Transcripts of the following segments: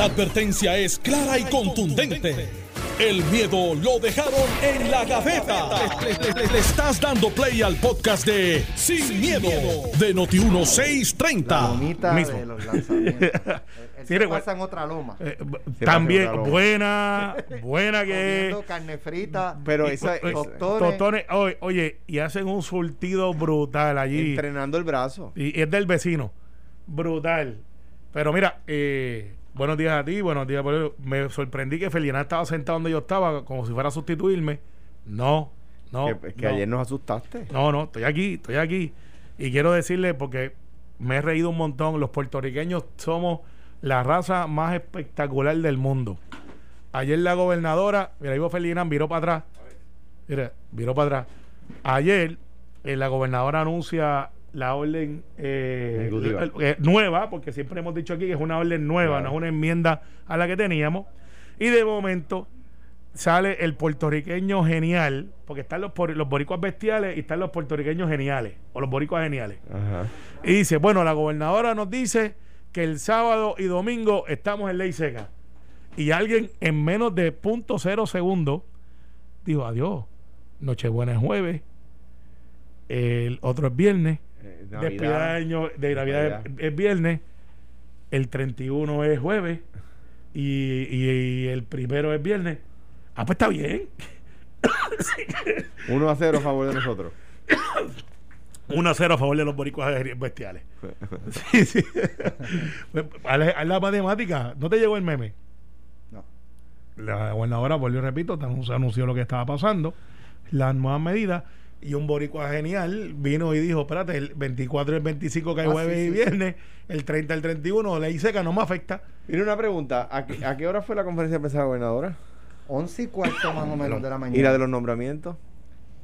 La advertencia es clara y contundente. El miedo lo dejaron en la gaveta. Le, le- le estás dando play al podcast de Sin, miedo, de Noti1630. La mismo. de los lanzamientos. Sí, recuerda- pasa en otra loma. Eh, Sí, también buena, buena que Comiendo carne frita. Pero esa eh, es tostones. tostones, oye, oye, y hacen un surtido brutal allí. entrenando el brazo. Y, y es del vecino. Brutal. Pero mira, eh, buenos días a ti, buenos días. Paulino. Me sorprendí que Felina estaba sentado donde yo estaba, como si fuera a sustituirme. No, no. que que no. ayer nos asustaste. No, no, estoy aquí, estoy aquí. Y quiero decirle, porque me he reído un montón, los puertorriqueños somos la raza más espectacular del mundo. Ayer la gobernadora, mira, Ivo Ferdinand viró para atrás. Mira, viró para atrás. Ayer eh, la gobernadora anuncia la orden eh, eh, nueva, porque siempre hemos dicho aquí que es una orden nueva, Claro. no es una enmienda a la que teníamos. Y de momento sale el puertorriqueño genial, porque están los, los boricuas bestiales y están los puertorriqueños geniales, o los boricuas geniales. Ajá. Y dice, bueno, la gobernadora nos dice que el sábado y domingo estamos en ley seca. Y alguien en menos de punto cero segundos dijo, adiós, Nochebuena es jueves, el otro es viernes, Eh, despedida de Navidad. año de Navidad es, Navidad. es viernes, el 31 es jueves y, y- y el primero es viernes. Ah, pues está bien. 1 a 0 a favor de nosotros. 1 a 0 a favor de los boricuas bestiales. Sí, sí. Haz, haz la matemática. ¿No te llegó el meme? No. La gobernadora, vuelvo y repito, se anunció lo que estaba pasando, las nuevas medidas, y un boricua genial vino y dijo, espérate, el 24 y el 25 que hay Ah, jueves sí, y sí. viernes, el 30 y el 31, ley seca, no me afecta. Mira una pregunta. ¿A qué, a qué hora fue la conferencia de prensa de la gobernadora? 11 y cuarto más o menos de la mañana. ¿Y la de los nombramientos?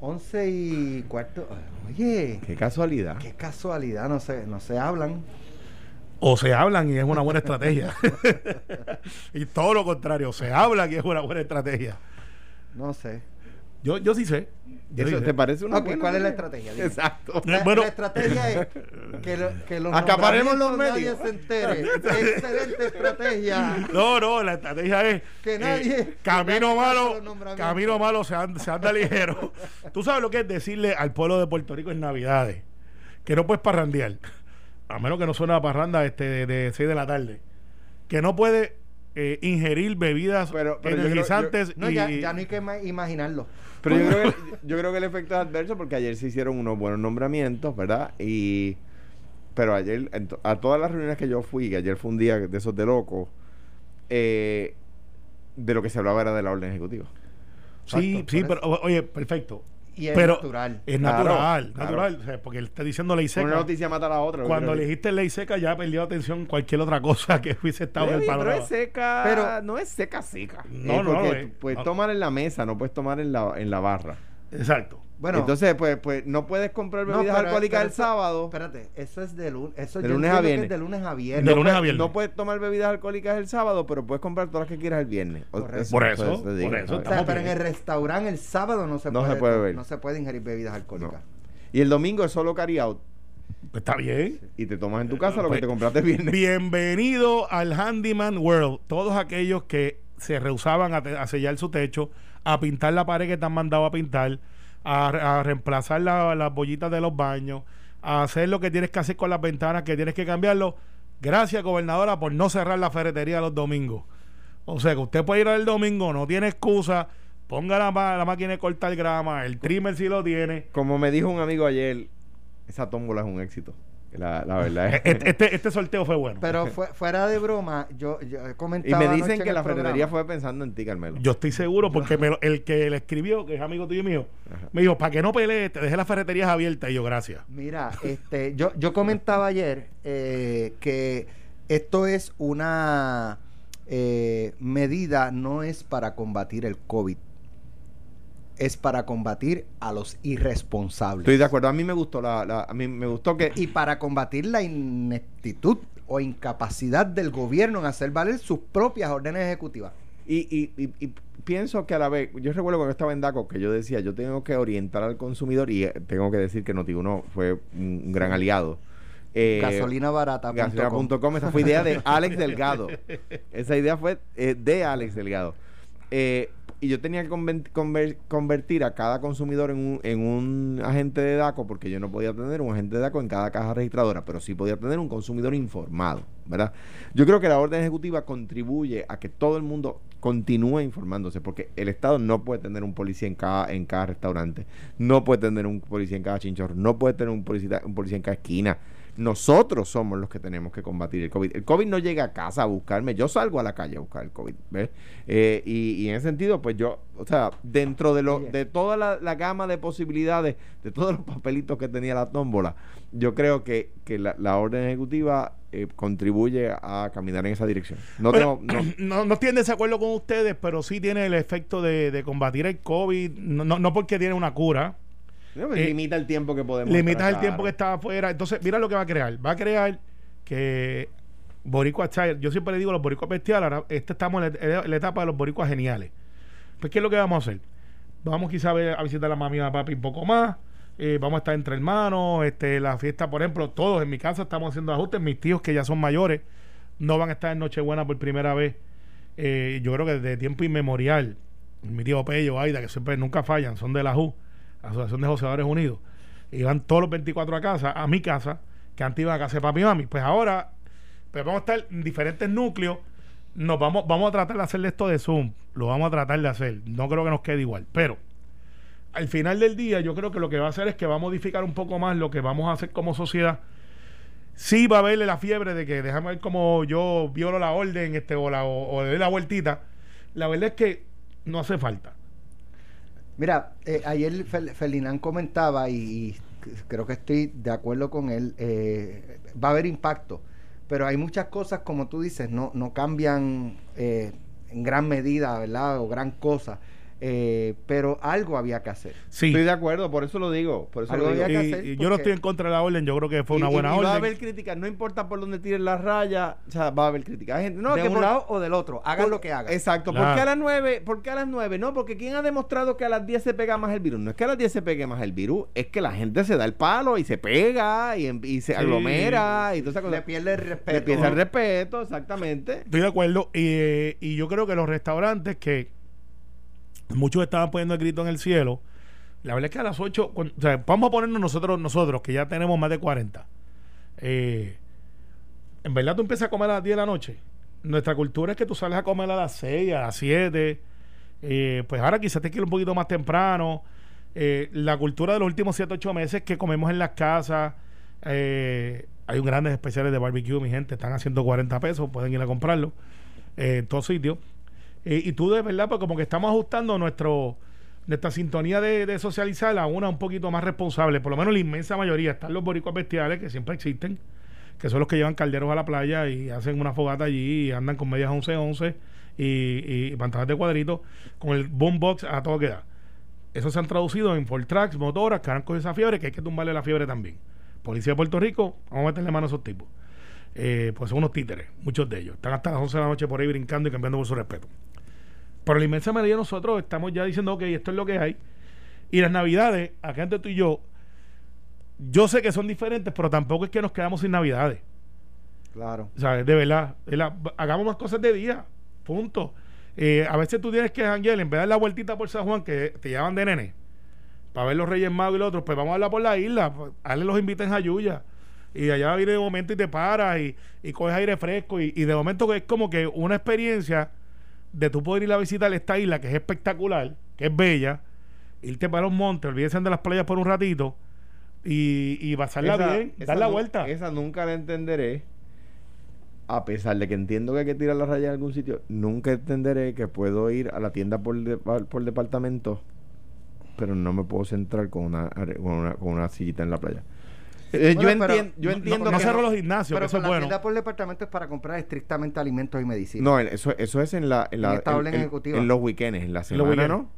11 y cuarto. Oye, Qué casualidad. qué casualidad, no se, no se hablan. O se hablan y es una buena estrategia. y todo lo contrario, se hablan y es una buena estrategia. No sé. Yo, yo sí sé. Yo ¿Eso sí te sé. parece una Ok, buena ¿cuál es la estrategia? Dime. Exacto. La, Bueno. la estrategia es que, lo- que los Acaparemos los nombramientos medios. nadie se entere. Excelente estrategia. No, no, la estrategia es Que eh, nadie- camino que nadie malo, camino malo se anda, se anda ligero. Tú sabes lo que es decirle al pueblo de Puerto Rico en Navidades que no puedes parrandear, a menos que no suene a parranda este de, de 6 de la tarde, que no puede eh, ingerir bebidas Pero- pero yo creo- energizantes No, y ya, ya no hay que ima- imaginarlo. Pero yo creo, que, yo creo que el efecto es adverso porque ayer se hicieron unos buenos nombramientos, ¿verdad? Y pero ayer, en to- a todas las reuniones que yo fui, que ayer fue un día de esos de locos, eh, de lo que se hablaba era de la orden ejecutiva. sí, Exacto, sí, pero oye, perfecto. Y es pero natural. Es Claro, natural, claro. natural, o sea, porque él está diciendo ley seca. Una noticia mata a la otra. Cuando dijiste ley seca ya perdió atención cualquier otra cosa que hubiese estado en el Oye, pero panorama. es seca, Pero- no es seca seca. No, Eh, no, porque no, eh, puedes no. tomar en la mesa, no puedes tomar en la, en la barra. Exacto. Bueno, Entonces, pues, pues no puedes comprar no, bebidas pero- alcohólicas pero el sábado. Espérate, eso es de lunes. Eso De lunes a viernes. de lunes a De viernes. lunes a viernes. No puedes tomar bebidas alcohólicas el sábado, pero puedes comprar todas las que quieras el viernes. Por eso, por eso, ¿sabes? O sea, Estamos pero en bien. el restaurante el sábado no se, No puede, se puede beber. no se puede ingerir bebidas alcohólicas. Y el domingo es solo carry out. Pues está bien. Y te tomas en tu casa lo Pues, que te compraste el viernes. Bienvenido al Handyman World. Todos aquellos que se rehusaban a, te- a sellar su techo, a pintar la pared que te han mandado a pintar, a, reemplazar la- las bollitas de los baños, a hacer lo que tienes que hacer con las ventanas, que tienes que cambiarlo. Gracias, gobernadora, por no cerrar la ferretería los domingos. O sea, que usted puede ir el domingo, no tiene excusa. Ponga la, la máquina de cortar grama, el trimmer si lo tiene. Como me dijo un amigo ayer, esa tómbola es un éxito. La, la verdad es. Este, este, este sorteo fue bueno. Pero fue- fuera de broma, yo, yo he y me dicen en que la ferretería fue pensando en ti, Carmelo. Yo estoy seguro porque me lo- el que le escribió, que es amigo tuyo y mío, Ajá. me dijo, para que no pelees, te deje las ferreterías abiertas. Y yo, gracias. Mira, este, yo, yo comentaba ayer eh, que esto es una eh, medida, no es para combatir el COVID, es para combatir a los irresponsables. Estoy de acuerdo. A mí me gustó la, la- a mí me gustó que Y para combatir la ineptitud o incapacidad del gobierno en hacer valer sus propias órdenes ejecutivas. y, y, y- y pienso que a la vez, yo recuerdo cuando estaba en DACO que yo decía, yo tengo que orientar al consumidor y eh, tengo que decir que Notiuno fue un, gran aliado. Eh, Gasolina barata. Gasolina.com. Esa fue idea de Alex Delgado. Esa idea fue eh, de Alex Delgado. Eh, y yo tenía que convertir a cada consumidor en un, en un agente de DACO, porque yo no podía tener un agente de DACO en cada caja registradora, pero sí podía tener un consumidor informado, ¿verdad? Yo creo que la orden ejecutiva contribuye a que todo el mundo continúe informándose, porque el Estado no puede tener un policía en cada, en cada restaurante, no puede tener un policía en cada chinchorro, no puede tener un policía, un policía en cada esquina. Nosotros somos los que tenemos que combatir el COVID. El COVID no llega a casa a buscarme, yo salgo a la calle a buscar el COVID, ¿ves? Eh, y, y en ese sentido, pues yo, o sea, dentro de lo, de toda la, la gama de posibilidades, de todos los papelitos que tenía la tómbola, yo creo que, que la, la orden ejecutiva eh, contribuye a caminar en esa dirección. No Pero, tengo, no, no, no estoy en desacuerdo con ustedes, pero sí tiene el efecto de, de combatir el COVID, no, no, no porque tiene una cura, no, pues, Eh, limita el tiempo que podemos. limitas estar el tiempo que está afuera. Entonces, mira lo que va a crear. Va a crear que boricuas, ¿sabes? yo siempre le digo los boricuas bestiales, ahora este estamos en la, en la etapa de los boricuas geniales. Pues, ¿qué es lo que vamos a hacer? Vamos quizá a, ver- a visitar a la mami y a papi un poco más. eh, vamos a estar entre hermanos. Este, la fiesta, por ejemplo, todos en mi casa estamos haciendo ajustes. Mis tíos que ya son mayores no van a estar en Nochebuena por primera vez. Eh, yo creo que desde tiempo inmemorial. Mi tío Pello, Aida, que siempre nunca fallan, son de la JU, Asociación de Joseadores Unidos. Iban todos los 24 a casa, a mi casa, que antes iban a casa de papi y mami. Pues ahora, pues vamos a estar en diferentes núcleos. Nos vamos, vamos a tratar de hacerle esto de Zoom. Lo vamos a tratar de hacer. No creo que nos quede igual. Pero al final del día, yo creo que lo que va a hacer es que va a modificar un poco más lo que vamos a hacer como sociedad. Sí va a haberle la fiebre de que déjame ver cómo yo violo la orden este, o, la, o, o le doy la vueltita. La verdad es que no hace falta. Mira, eh, ayer Fel- Felinán comentaba y, y creo que estoy de acuerdo con él, eh, va a haber impacto, pero hay muchas cosas, como tú dices, no, no cambian eh, en gran medida, ¿verdad? O gran cosa, eh, pero algo había que hacer. Sí. Estoy de acuerdo, por eso lo digo. Por eso Algo lo digo. había que Y- hacer y yo no porque- estoy en contra de la orden, yo creo que fue una Y- y- buena y Va a orden. haber críticas, no importa por dónde tiren la raya, o sea, va a haber críticas. Hay gente, no, de que un por- lado o del otro, hagan por- lo que hagan. Exacto. ¿Por Claro. qué a las 9? ¿Por qué a las 9? No, porque ¿quién ha demostrado que a las 10 se pega más el virus? No es que a las 10 se pegue más el virus, es que la gente se da el palo y se pega y, em- y se Sí. aglomera y toda esa cosa. Le pierde el respeto. Le pierde el respeto, exactamente. Estoy de acuerdo. Y, eh, y yo creo que los restaurantes que muchos estaban poniendo el grito en el cielo, la verdad es que a las 8, cuan- o sea, vamos a ponernos nosotros, nosotros, que ya tenemos más de 40. eh, en verdad tú empiezas a comer a las 10 de la noche. Nuestra cultura es que tú sales a comer a las 6, a las 7. eh, pues ahora quizás te quiero un poquito más temprano. Eh, la cultura de los últimos 7, 8 meses que comemos en las casas. hay un grandes especiales de barbecue, mi gente. Están haciendo 40 pesos, pueden ir a comprarlo en todos sitios. Eh, y tú de verdad, pues como que estamos ajustando nuestro nuestra sintonía de, socializar a una un poquito más responsable. Por lo menos la inmensa mayoría. Están los boricuas bestiales que siempre existen, que son los que llevan calderos a la playa y hacen una fogata allí y andan con medias 11-11 y, y pantalones de cuadrito con el boombox a todo que da. Eso se han traducido en Ford Tracks, motoras, que han cogido esa fiebre, que hay que tumbarle la fiebre también. Policía de Puerto Rico, vamos a meterle mano a esos tipos. Eh, pues son unos títeres, muchos de ellos. Están hasta las 11 de la noche por ahí brincando y cambiando por su respeto. Pero la inmensa mayoría de nosotros estamos ya diciendo, ok, esto es lo que hay. Y las navidades, acá entre tú y yo, yo sé que son diferentes, pero tampoco es que nos quedamos sin navidades. Claro. O sea, de verdad, de la- hagamos más cosas de día. Punto. Eh, a veces tú tienes que janguear, en vez de dar la vueltita por San Juan, que te llevan de nene, para ver los Reyes Magos y los otros, pues vamos a hablar por la isla, pues, hazle los inviten a Yuya. Y allá viene de momento y te paras y, y coges aire fresco. Y, y de momento es como que una experiencia de tú poder ir a visitar esta isla, que es espectacular, que es bella, irte para los montes, olvídense de las playas por un ratito y, y pasarla Esa- bien, esa dar la vuelta. Esa nunca la entenderé. A pesar de que entiendo que hay que tirar la raya en algún sitio, nunca entenderé que puedo ir a la tienda por, de- por departamento, pero no me puedo centrar con una, con una, con una sillita en la playa. Eh, yo, Bueno, entien- yo no- entiendo no, no que cerro los gimnasios, Pero que eso es la bueno. tienda por departamento es para comprar estrictamente alimentos y medicinas. No, en- eso, eso es en la en, la, En ejecutiva. en los weekends, en la semana. ¿no?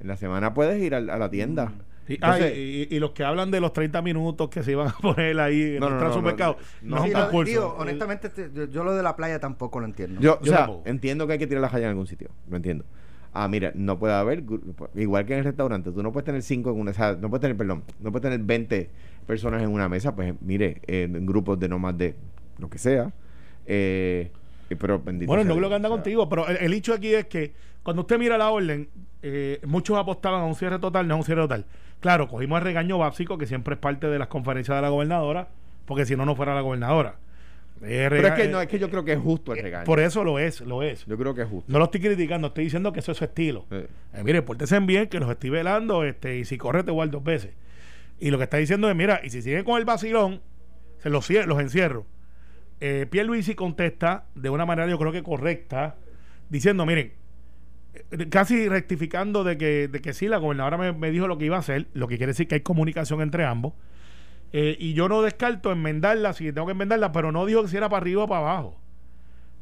En la semana puedes ir al- a, la tienda. Y, ah, Entonces- y, y- y los que hablan de los 30 minutos que se iban a poner ahí en No, el no, no, no, supermercado, no, no, no. es Sí, un lo- concurso. digo, honestamente, te- yo, yo lo de la playa tampoco lo entiendo. Yo, o Yo sea, tampoco. entiendo que hay que tirar la raya en algún sitio, lo entiendo. Ah, mira, no puede haber, igual que en el restaurante, tú no puedes tener cinco en una, o sea, no puedes tener, perdón, no puedes tener 20 personas en una mesa, pues mire, en grupos de no más de lo que sea. Eh, pero bendito Bueno, no creo que anda o sea, contigo, pero el, el hecho aquí es que cuando usted mira la orden, eh, muchos apostaban a un cierre total, no a un cierre total. Claro, cogimos el regaño básico, que siempre es parte de las conferencias de la gobernadora, porque si no, no fuera la gobernadora. Eh, Pero es que, no, eh, es que yo creo que es justo el regaño. por eso lo es, lo es. Yo creo que es justo. No lo estoy criticando, estoy diciendo que eso es su estilo. Eh, Eh, mire, pórtese bien, que los estoy velando, este, y si corre te igual dos veces. Y lo que está diciendo es, mira, y si siguen con el vacilón, se los, los encierro. Eh, Pierluisi contesta de una manera yo creo que correcta, diciendo, miren, eh, casi rectificando de que, de que sí, la gobernadora me, me dijo lo que iba a hacer, lo que quiere decir que hay comunicación entre ambos. Eh, y yo no descarto enmendarla si tengo que enmendarla, pero no dijo que si era para arriba o para abajo.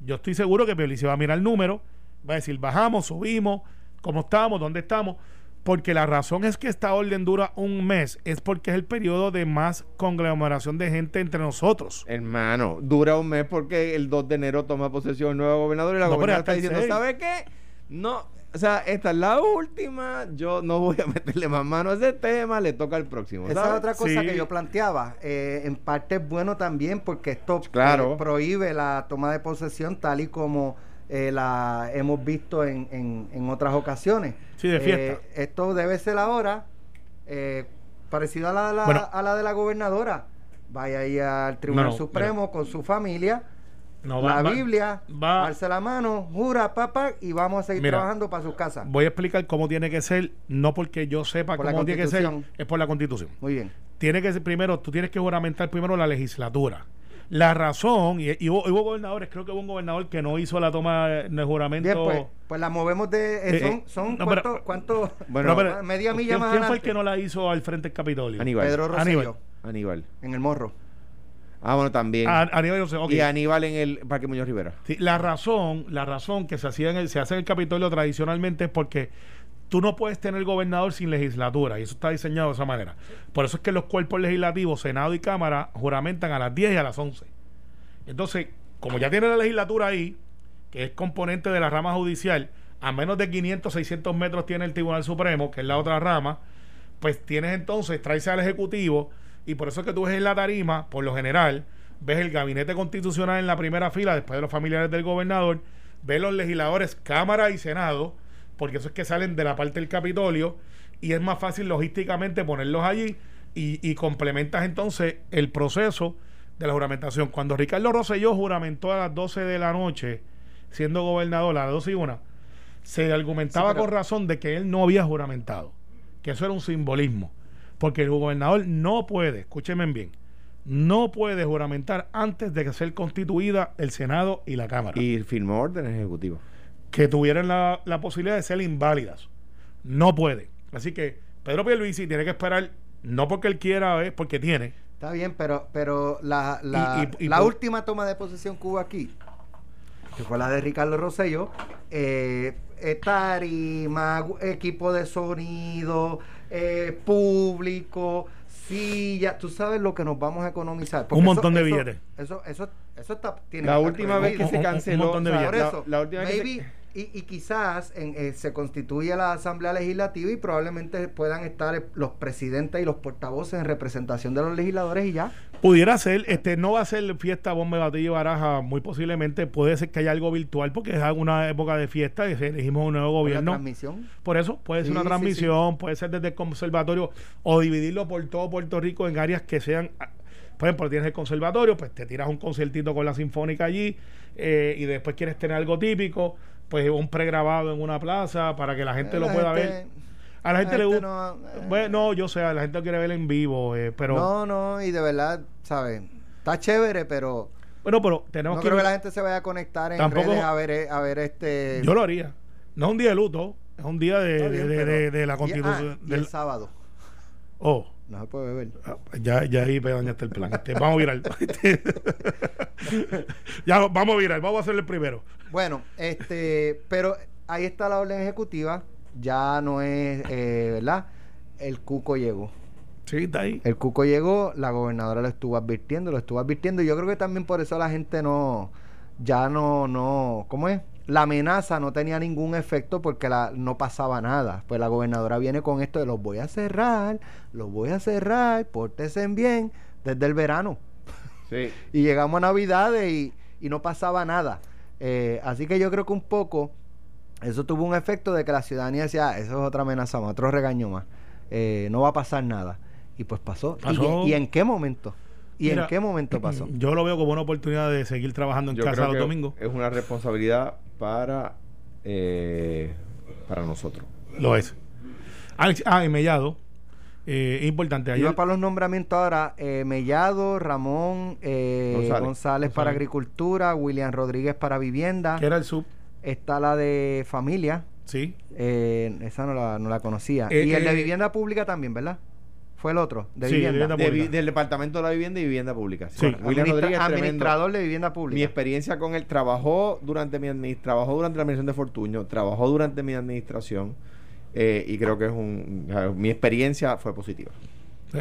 Yo estoy seguro que Pierluisi va a mirar el número, va a decir, bajamos, subimos, cómo estamos, dónde estamos. Porque la razón es que esta orden dura un mes, es porque es el periodo de más conglomeración de gente entre nosotros. Hermano, dura un mes porque el 2 de enero toma posesión el nuevo gobernador y la No, gobernadora está diciendo. ¿sabe qué? No, o sea, esta es la última, yo no voy a meterle más mano a ese tema, le toca al próximo. Esa es otra cosa Sí. que yo planteaba. Eh, en parte es bueno también porque esto Claro. eh, prohíbe la toma de posesión tal y como eh, la hemos visto en, en- en otras ocasiones. Sí, de Eh, fiesta. esto debe ser ahora eh, parecido a la, la- Bueno. a la de la gobernadora. Vaya ahí al Tribunal No, Supremo con su familia. No, la va- Biblia, va- alza la mano, jura, papá, y vamos a seguir Mira, trabajando para sus casas. Voy a explicar cómo tiene que ser, no porque yo sepa Por cómo tiene que ser, es por la constitución. Muy bien. Tiene que ser primero, tú tienes que juramentar primero la legislatura. La razón, y, y hubo, hubo gobernadores, creo que hubo un gobernador que no hizo la toma de juramento. Bien, pues, pues la movemos de. eh, Eh, son eh, son no, ¿cuántos? pero- cuántos- Bueno, No, pero- media milla ¿quién, más quién fue el que no la hizo al frente del Capitolio? Aníbal. Pedro. Rosselló, Aníbal. en el morro. Ah, bueno, también. A- Aníbal, yo sé, ok. Y Aníbal en el Parque Muñoz Rivera. Sí, la razón, la razón que se hacía en el, se hace en el Capitolio tradicionalmente es porque tú no puedes tener gobernador sin legislatura y eso está diseñado de esa manera. Por eso es que los cuerpos legislativos, Senado y Cámara, juramentan a las 10 y a las 11. Entonces, como ya tiene la legislatura ahí, que es componente de la rama judicial, a menos de 500, 600 metros tiene el Tribunal Supremo, que es la otra rama, pues tienes entonces, traerse al Ejecutivo, y por eso es que tú ves en la tarima, por lo general, ves el gabinete constitucional en la primera fila, después de los familiares del gobernador, ves los legisladores, Cámara y Senado, porque eso es que salen de la parte del Capitolio, y es más fácil logísticamente ponerlos allí, y, y complementas entonces el proceso de la juramentación. Cuando Ricardo Rosselló juramentó a las 12 de la noche, siendo gobernador, a las 12 y una, se argumentaba Sí, pero- con razón de que él no había juramentado, que eso era un simbolismo, porque el gobernador no puede, escúchenme bien, no puede juramentar antes de que ser constituida el Senado y la Cámara, Y firmó órdenes ejecutivas. Que tuvieran la, la posibilidad de ser inválidas. No puede. Así que Pedro Pierluisi tiene que esperar, no porque él quiera, es porque tiene. Está bien, pero, pero la, la, Y- y- y la por- última toma de posesión que hubo aquí, que fue la de Ricardo Rosselló, eh, eh, tarima, equipo de sonido, eh, público, silla, tú sabes lo que nos vamos a economizar. Porque Un montón de billetes. Eso, eso, eso está, tiene La última vez que se Un- un- un canceló. montón de o sea, Por billetes. la- última vez que se- maybe, y, y quizás en, eh, se constituye la Asamblea Legislativa y probablemente puedan estar eh, los presidentes y los portavoces en representación de los legisladores y ya. Pudiera ser, este, no va a ser fiesta, bomba, batillo y baraja, muy posiblemente. Puede ser que haya algo virtual porque es una época de fiesta y elegimos un nuevo Por gobierno. transmisión. Por eso puede ser Sí, una sí, transmisión, puede ser desde el conservatorio o dividirlo por todo Puerto Rico en áreas que sean. ah, Por ejemplo, tienes el conservatorio, pues te tiras un conciertito con la sinfónica allí eh, y después quieres tener algo típico, pues un pregrabado en una plaza para que la gente Eh, lo pueda gente- ver. A la gente le gusta. no, eh. bueno, yo sé, la gente lo quiere ver en vivo, eh, pero. No, no, y de verdad, ¿sabes? Está chévere, pero Bueno, pero tenemos no que. creo que la gente se vaya a conectar en Tampoco- redes a ver, a ver este... Yo lo haría. No es un día de luto, es un día de, de, bien, de- pero- de- de la y- constitución. ah, y del- el sábado. oh. No se puede beber. Ah, Ya, ya ahí dañaste el plan. Este, vamos a virar. ya vamos a virar, vamos a hacerle el primero. Bueno, este, pero ahí está la orden ejecutiva. Ya no es, eh, ¿verdad? El cuco llegó. Sí, está ahí. El cuco llegó, la gobernadora lo estuvo advirtiendo, lo estuvo advirtiendo. Y yo creo que también por eso la gente no, ya no, no, ¿cómo es? La amenaza no tenía ningún efecto porque la, no pasaba nada. Pues la gobernadora viene con esto de los voy a cerrar, los voy a cerrar, pórtense bien desde el verano. Sí. Y llegamos a Navidades y, y no pasaba nada. Eh, así que yo creo que un poco eso tuvo un efecto de que la ciudadanía decía, "Ah, eso es otra amenaza más, otro regaño más. Eh, no va a pasar nada. Y pues pasó. ¿Y- Pasó. ¿Y, en qué momento? ¿Y Mira, en qué momento pasó? Yo lo veo como una oportunidad de seguir trabajando en Yo casa los domingos. Es una responsabilidad para, eh, para nosotros. Lo es. Alex, ah, y Mellado. Eh, importante. Ayer, Iba para los nombramientos ahora, eh, Mellado, Ramón eh, González. González, para González. Agricultura, William Rodríguez para Vivienda, que era el sub. está la de Familia, Sí. eh, esa no la, no la conocía, Eh, y el de eh, Vivienda Pública también, ¿verdad? Fue el otro, de Sí, Vivienda. De del Departamento de la Vivienda y Vivienda Pública. Sí. William Administra- Rodríguez, tremendo. administrador de Vivienda Mi Pública. experiencia con él, trabajó durante mi trabajó durante la administración de Fortuño, trabajó durante mi administración eh, y creo que es un... mi experiencia fue positiva.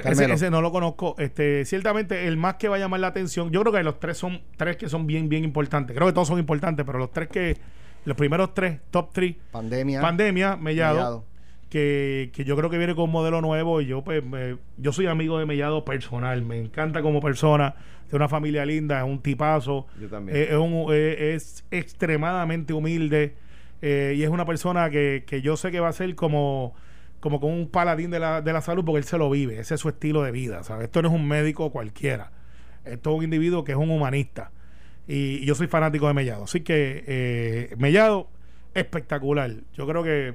Ese, ese no lo conozco. Este, ciertamente, el más que va a llamar la atención, yo creo que los tres son tres que son bien, bien importantes. Creo que todos son importantes, pero los tres que, los primeros tres, top three, Pandemia. pandemia, Mellado, Mellado. Que, que yo creo que viene con un modelo nuevo y yo pues me- yo soy amigo de Mellado personal, me encanta como persona, de una familia linda, es un tipazo, Yo también. eh, es, un- eh, es extremadamente humilde eh, y es una persona que, que yo sé que va a ser como, como con un paladín de la, de la salud porque él se lo vive, ese es su estilo de vida, ¿sabes? Esto no es un médico cualquiera, esto es un individuo que es un humanista y, y yo soy fanático de Mellado, así que Mellado espectacular, yo creo que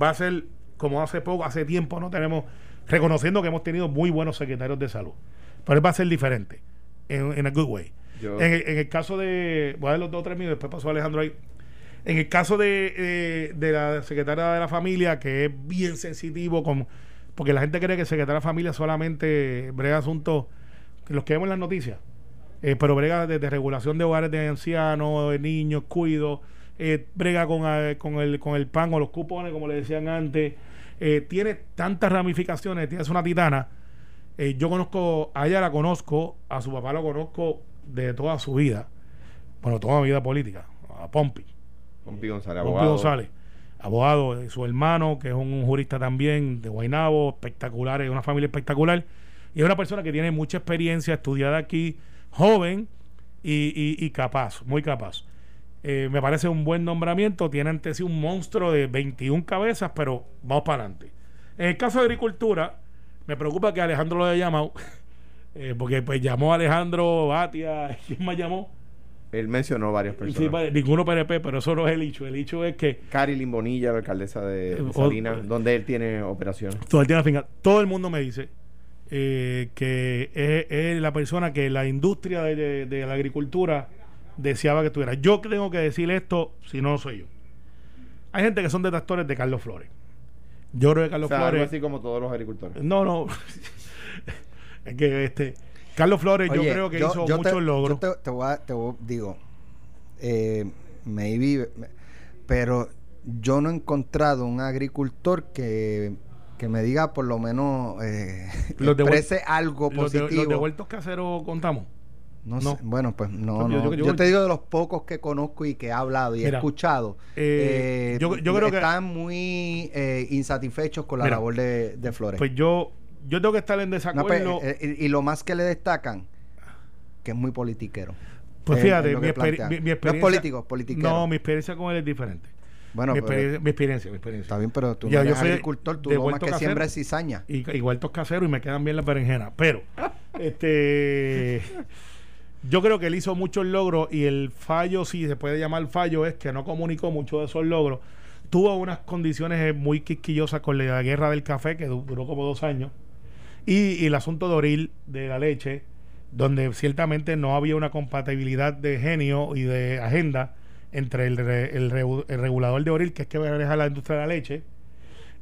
va a ser como hace poco, hace tiempo no tenemos, reconociendo que hemos tenido muy buenos secretarios de salud, pero él va a ser diferente, en, a good way. Yo- En, el, en el caso de. Voy a dar los dos o tres minutos, después pasó Alejandro ahí. En el caso de, eh, de la secretaria de la familia, que es bien sensitivo, con, porque la gente cree que el secretario de la familia solamente brega asuntos, los que vemos en las noticias, eh, pero brega desde regulación de hogares de ancianos, de niños, cuido, eh, brega con, eh, con, el, con el pan o los cupones, como le decían antes. Eh, tiene tantas ramificaciones, tiene es una titana. Yo conozco, a ella la conozco, a su papá lo conozco de toda su vida, bueno, toda mi vida política, a Pompi, Pompi González, Pompi abogado. González, abogado, de su hermano, que es un jurista también, de Guaynabo, espectacular, es una familia espectacular, y es una persona que tiene mucha experiencia, estudiada aquí, joven y, y- y capaz, muy capaz. Eh, me parece un buen nombramiento, tiene ante sí un monstruo de 21 cabezas, pero vamos para adelante. En el caso de agricultura, me preocupa que Alejandro lo haya llamado, eh, porque pues llamó a Alejandro Batia, ¿quién más llamó? Él mencionó varias Sí, personas. ninguno PNP, pero eso no es el hecho. El hecho es que Cari Limbonilla, la alcaldesa de, de Eh, o- Salinas, donde él tiene operación. todo el, tiene finca. todo el mundo me dice eh, que es, es la persona que la industria de, de- de la agricultura deseaba que estuviera. Yo tengo que decir esto si no lo soy yo. Hay gente que son detractores de Carlos Flores. Yo creo que O Carlos sea, algo Flores. así como todos los agricultores. No, no. es que este. Carlos Flores, yo Oye, creo que yo- hizo yo muchos te, logros. Yo te, te voy a, te voy- digo, eh, maybe, me- pero yo no he encontrado un agricultor que, que me diga por lo menos eh, Los exprese algo los, de, positivo. los devueltos caseros contamos. No, no. sé, bueno, pues no, Yo- no. yo- Yo, yo- te digo de los pocos que conozco y que he hablado y he escuchado. eh, eh, yo- yo creo que- están muy eh, insatisfechos con la Mira, labor de, de Flores. Pues yo, yo tengo que estar en No, pues, desacuerdo. eh, y, y lo más que le destacan, que es muy politiquero. Pues Es- fíjate, mi, exper- mi- mi No es experiencia. político, politiquero. No, mi experiencia con él es diferente. Bueno, mi, pero- experiencia, mi experiencia, mi experiencia. está bien, pero tú Ya, no yo eres soy agricultor, tú lo más que es cizaña. Y, y huertos caseros y me quedan bien las berenjenas. Pero, este. Yo creo que él hizo muchos logros y el fallo, si se puede llamar fallo, es que no comunicó mucho de esos logros. Tuvo unas condiciones eh, muy quisquillosas con la guerra del café, que du- duró como dos años. Y, el asunto de Oril, de la leche, donde ciertamente no había una compatibilidad de genio y de agenda entre el, re- el regulador de Oril, que es que maneja la industria de la leche,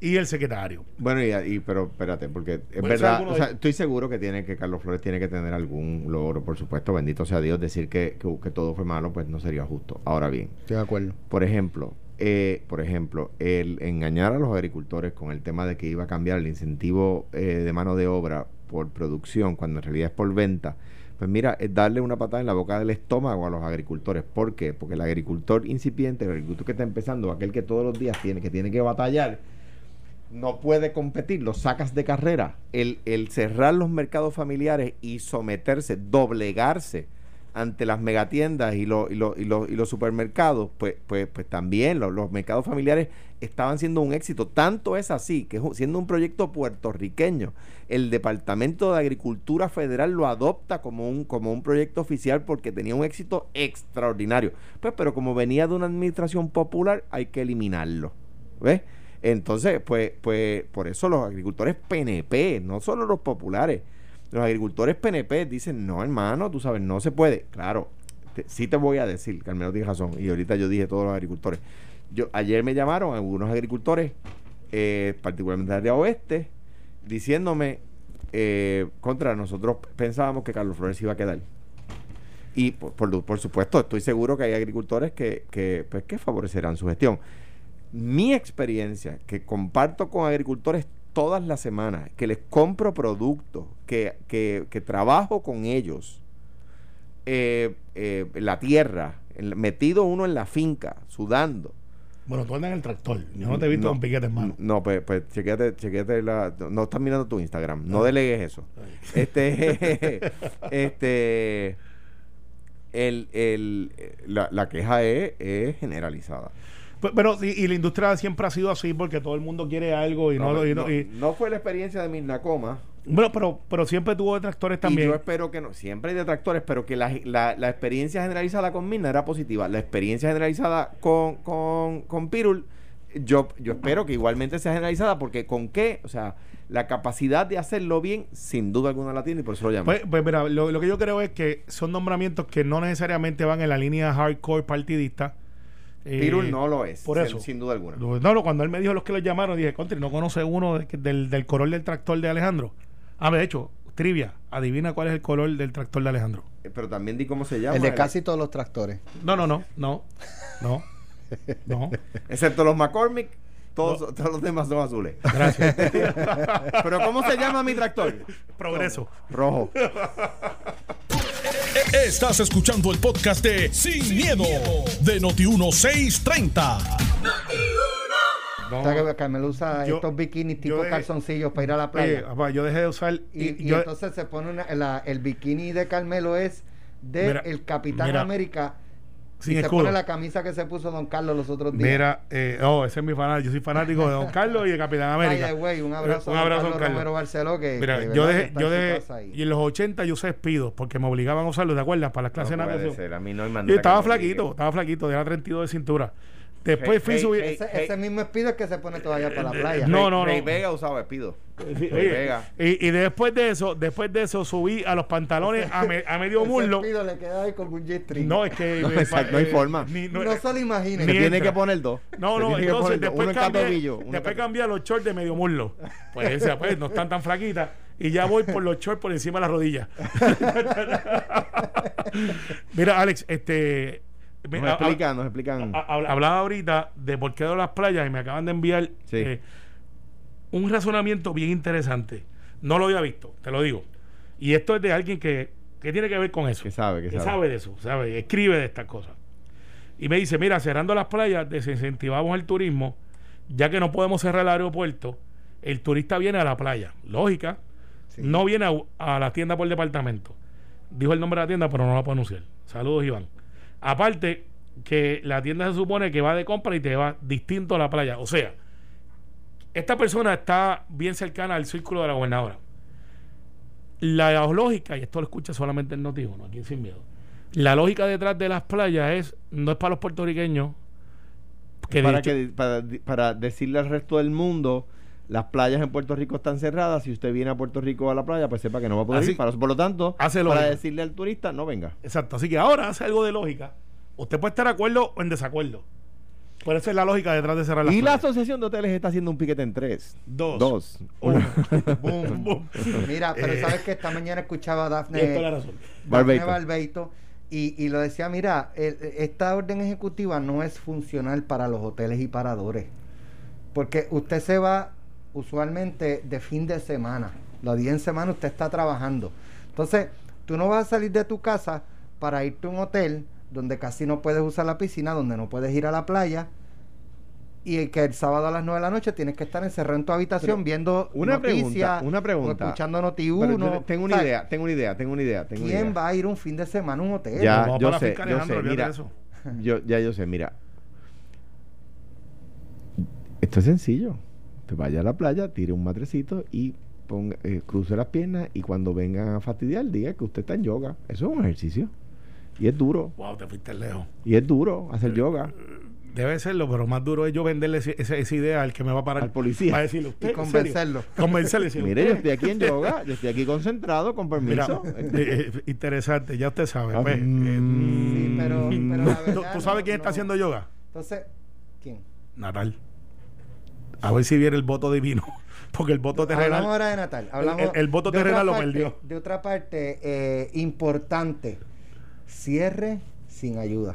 y el secretario. Bueno, y, y- pero espérate, porque es verdad, o sea, estoy seguro que tiene que Carlos Flores tiene que tener algún logro, por supuesto, bendito sea Dios, decir que, que, que todo fue malo, pues no sería justo. Ahora bien, Estoy de acuerdo. por ejemplo, eh, por ejemplo, el engañar a los agricultores con el tema de que iba a cambiar el incentivo eh, de mano de obra por producción, cuando en realidad es por venta, Pues mira, es darle una patada en la boca del estómago a los agricultores. ¿Por qué? Porque el agricultor incipiente, el agricultor que está empezando, aquel que todos los días tiene, que tiene que batallar, no puede competir, lo sacas de carrera. El, el cerrar los mercados familiares y someterse, doblegarse ante las megatiendas y, y, y, lo- y los supermercados, pues, pues, pues también lo- los mercados familiares estaban siendo un éxito. Tanto es así que siendo un proyecto puertorriqueño, el Departamento de Agricultura Federal lo adopta como un, como un proyecto oficial porque tenía un éxito extraordinario. Pues, pero como venía de una administración popular, hay que eliminarlo. ¿Ves? Entonces, pues, pues, por eso los agricultores PNP, no solo los populares, los agricultores PNP dicen, no, hermano, tú sabes, no se puede. Claro, sí te voy a decir, Carmelo tiene razón, y ahorita yo dije todos los agricultores. Yo, ayer me llamaron algunos agricultores, eh, particularmente de área oeste, diciéndome, eh, contra nosotros pensábamos que Carlos Flores iba a quedar. Y por, por, por supuesto, estoy seguro que hay agricultores que, que, pues, que favorecerán su gestión. Mi experiencia, que comparto con agricultores todas las semanas, que les compro productos, que, que, que trabajo con ellos, eh, eh, la tierra, metido uno en la finca, sudando. Bueno, tú andas en el tractor. Yo no te he visto con piquete en mano. No, pues, pues chequéate, chequéate la. No estás mirando tu Instagram. No delegues eso. Este. este. El, el, la, la queja es, es generalizada. Pe- Pero, y, y la industria siempre ha sido así porque todo el mundo quiere algo y no, No, y no, y- fue la experiencia de Mirnacoma. bueno, pero, pero siempre tuvo detractores Y también. yo espero que no. Siempre hay detractores, pero que la, la, la experiencia generalizada con Mirna era positiva. La experiencia generalizada con, con, con Pirul, yo, yo espero que igualmente sea generalizada, porque con qué, o sea, la capacidad de hacerlo bien, sin duda alguna la tiene y por eso lo llaman. Pues, pues mira, lo, lo que yo creo es que son nombramientos que no necesariamente van en la línea hardcore partidista. Eh, Pirul no lo es, Por sin- eso. sin duda alguna. No, no, cuando él me dijo los que lo llamaron, dije, Country, ¿no conoce uno de- del, del color del tractor de Alejandro? Ah, de hecho, trivia, adivina cuál es el color del tractor de Alejandro. Eh, Pero también di cómo se llama. El de el- casi todos los tractores. No, no, no, no, no, no. Excepto los McCormick, todos, todos los demás son azules. Gracias. Pero ¿cómo se llama mi tractor? Progreso. Rojo. Estás escuchando el podcast de Sin, miedo, de Noti1630. No. O sea que Carmelo usa Yo- estos bikinis tipo dejé- calzoncillos para ir a la Oye, playa. papá, yo dejé de usar. y, y yo- entonces se pone una, la- el bikini de Carmelo es de Mira, el Capitán mira, América. Sin y se escudo. pone la camisa que se puso Don Carlos los otros días. Mira, eh, oh, ese es mi fanático. Yo soy fanático de Don Carlos y de Capitán América. Ay, güey, un abrazo, Un a abrazo, Don Don Carlos Carlos. Romero Barceló que, Mira, que, yo dejé, yo dejé, y en los 80 yo usé espidos porque me obligaban a usarlos, ¿te acuerdas? Para las clases No de natación. ser, a mí no hay Yo manera estaba flaquito, estaba flaquito, era 32 de cintura. Después Hey, fui hey, subir. hey, ese, hey. ese mismo espido es que se pone todavía para la playa. No, Rey- no, Rey no. Vega usaba espido. Rey Vega. y, y después de eso, después de eso subí a los pantalones a, me- a medio Ese muslo. espido le queda ahí como un G-string. No, es que. No, eh, exacto, no hay eh, forma. ni- no, no, se lo imaginen. Se tiene que poner dos. No, no, entonces después, uno cambié, tobillo. uno en después cambié a los shorts de medio muslo. Pues, pues no están tan flaquitas. Y ya voy por los shorts por encima de la rodilla. Mira, Alex, este. Me- Nos explican, nos explican. hablaba ahorita de por qué de las playas y me acaban de enviar Sí. eh, un razonamiento bien interesante. No lo había visto, te lo digo. Y esto es de alguien que, que tiene que ver con eso. Que sabe, que que sabe. sabe de eso, sabe, escribe de estas cosas. Y me dice, mira, cerrando las playas, desincentivamos el turismo, ya que no podemos cerrar el aeropuerto, el turista viene a la playa. Lógica, Sí. no viene a, a la tienda por departamento. Dijo el nombre de la tienda, pero no la puedo anunciar. Saludos, Iván. Aparte, que la tienda se supone que va de compra y te va distinto a la playa. O sea, esta persona está bien cercana al círculo de la gobernadora. La lógica, y esto lo escucha solamente el noticiero, ¿no? aquí sin miedo. La lógica detrás de las playas es, no es para los puertorriqueños, que de para, hecho- que, para, para decirle al resto del mundo las playas en Puerto Rico están cerradas si usted viene a Puerto Rico a la playa pues sepa que no va a poder Así- ir Para- por lo tanto Hace para decirle al turista no venga Exacto. Así que ahora hace algo de lógica. Usted puede estar de acuerdo o en desacuerdo. Pero esa es la lógica detrás de cerrar las y la asociación de hoteles está haciendo un piquete en tres Dos. dos Uno. Boom. Boom. Mira, pero Eh. sabes que esta mañana escuchaba a Dafne, Barbeito. Barbeito y, y lo decía, mira, el- esta orden ejecutiva no es funcional para los hoteles y paradores. Porque usted se va usualmente de fin de semana. Los días en semana usted está trabajando. Entonces, Tú no vas a salir de tu casa para irte a un hotel donde casi no puedes usar la piscina, donde no puedes ir a la playa y que el sábado a las 9 de la noche tienes que estar encerrado en tu habitación Pero, viendo una noticias pregunta, una pregunta. o escuchando Noti Pero 1. yo tengo una idea, tengo una idea, tengo una idea. Tengo una ¿Quién idea. va a ir un fin de semana a un hotel? Ya, yo sé, mira. eso. Yo, ya yo sé, mira. Esto es sencillo. Vaya a la playa, tire un matrecito y ponga, eh, cruce las piernas y cuando vengan a fastidiar diga que usted está en yoga. Eso es un ejercicio. Y es duro. Wow, te fuiste lejos. Y es duro hacer yoga. Debe serlo, pero más duro es yo venderle ese- esa, esa idea al que me va a parar. Al policía. Para decirle, usted, Y convencerlo. Convencerle. Mire, yo estoy aquí en yoga, yo estoy aquí concentrado, con permiso. eh, eh, interesante, ya usted sabe. Ah, pues, eh, mm. Sí, pero, pero la ¿tú, verdad tú sabes no- quién está no. haciendo yoga? Entonces, ¿quién? Natal. A ver si viene el voto divino. Porque el voto terrenal. Hablamos ahora de Natal. Hablamos el- el voto terrenal lo parte- perdió. De otra parte, eh, importante, cierre sin ayuda.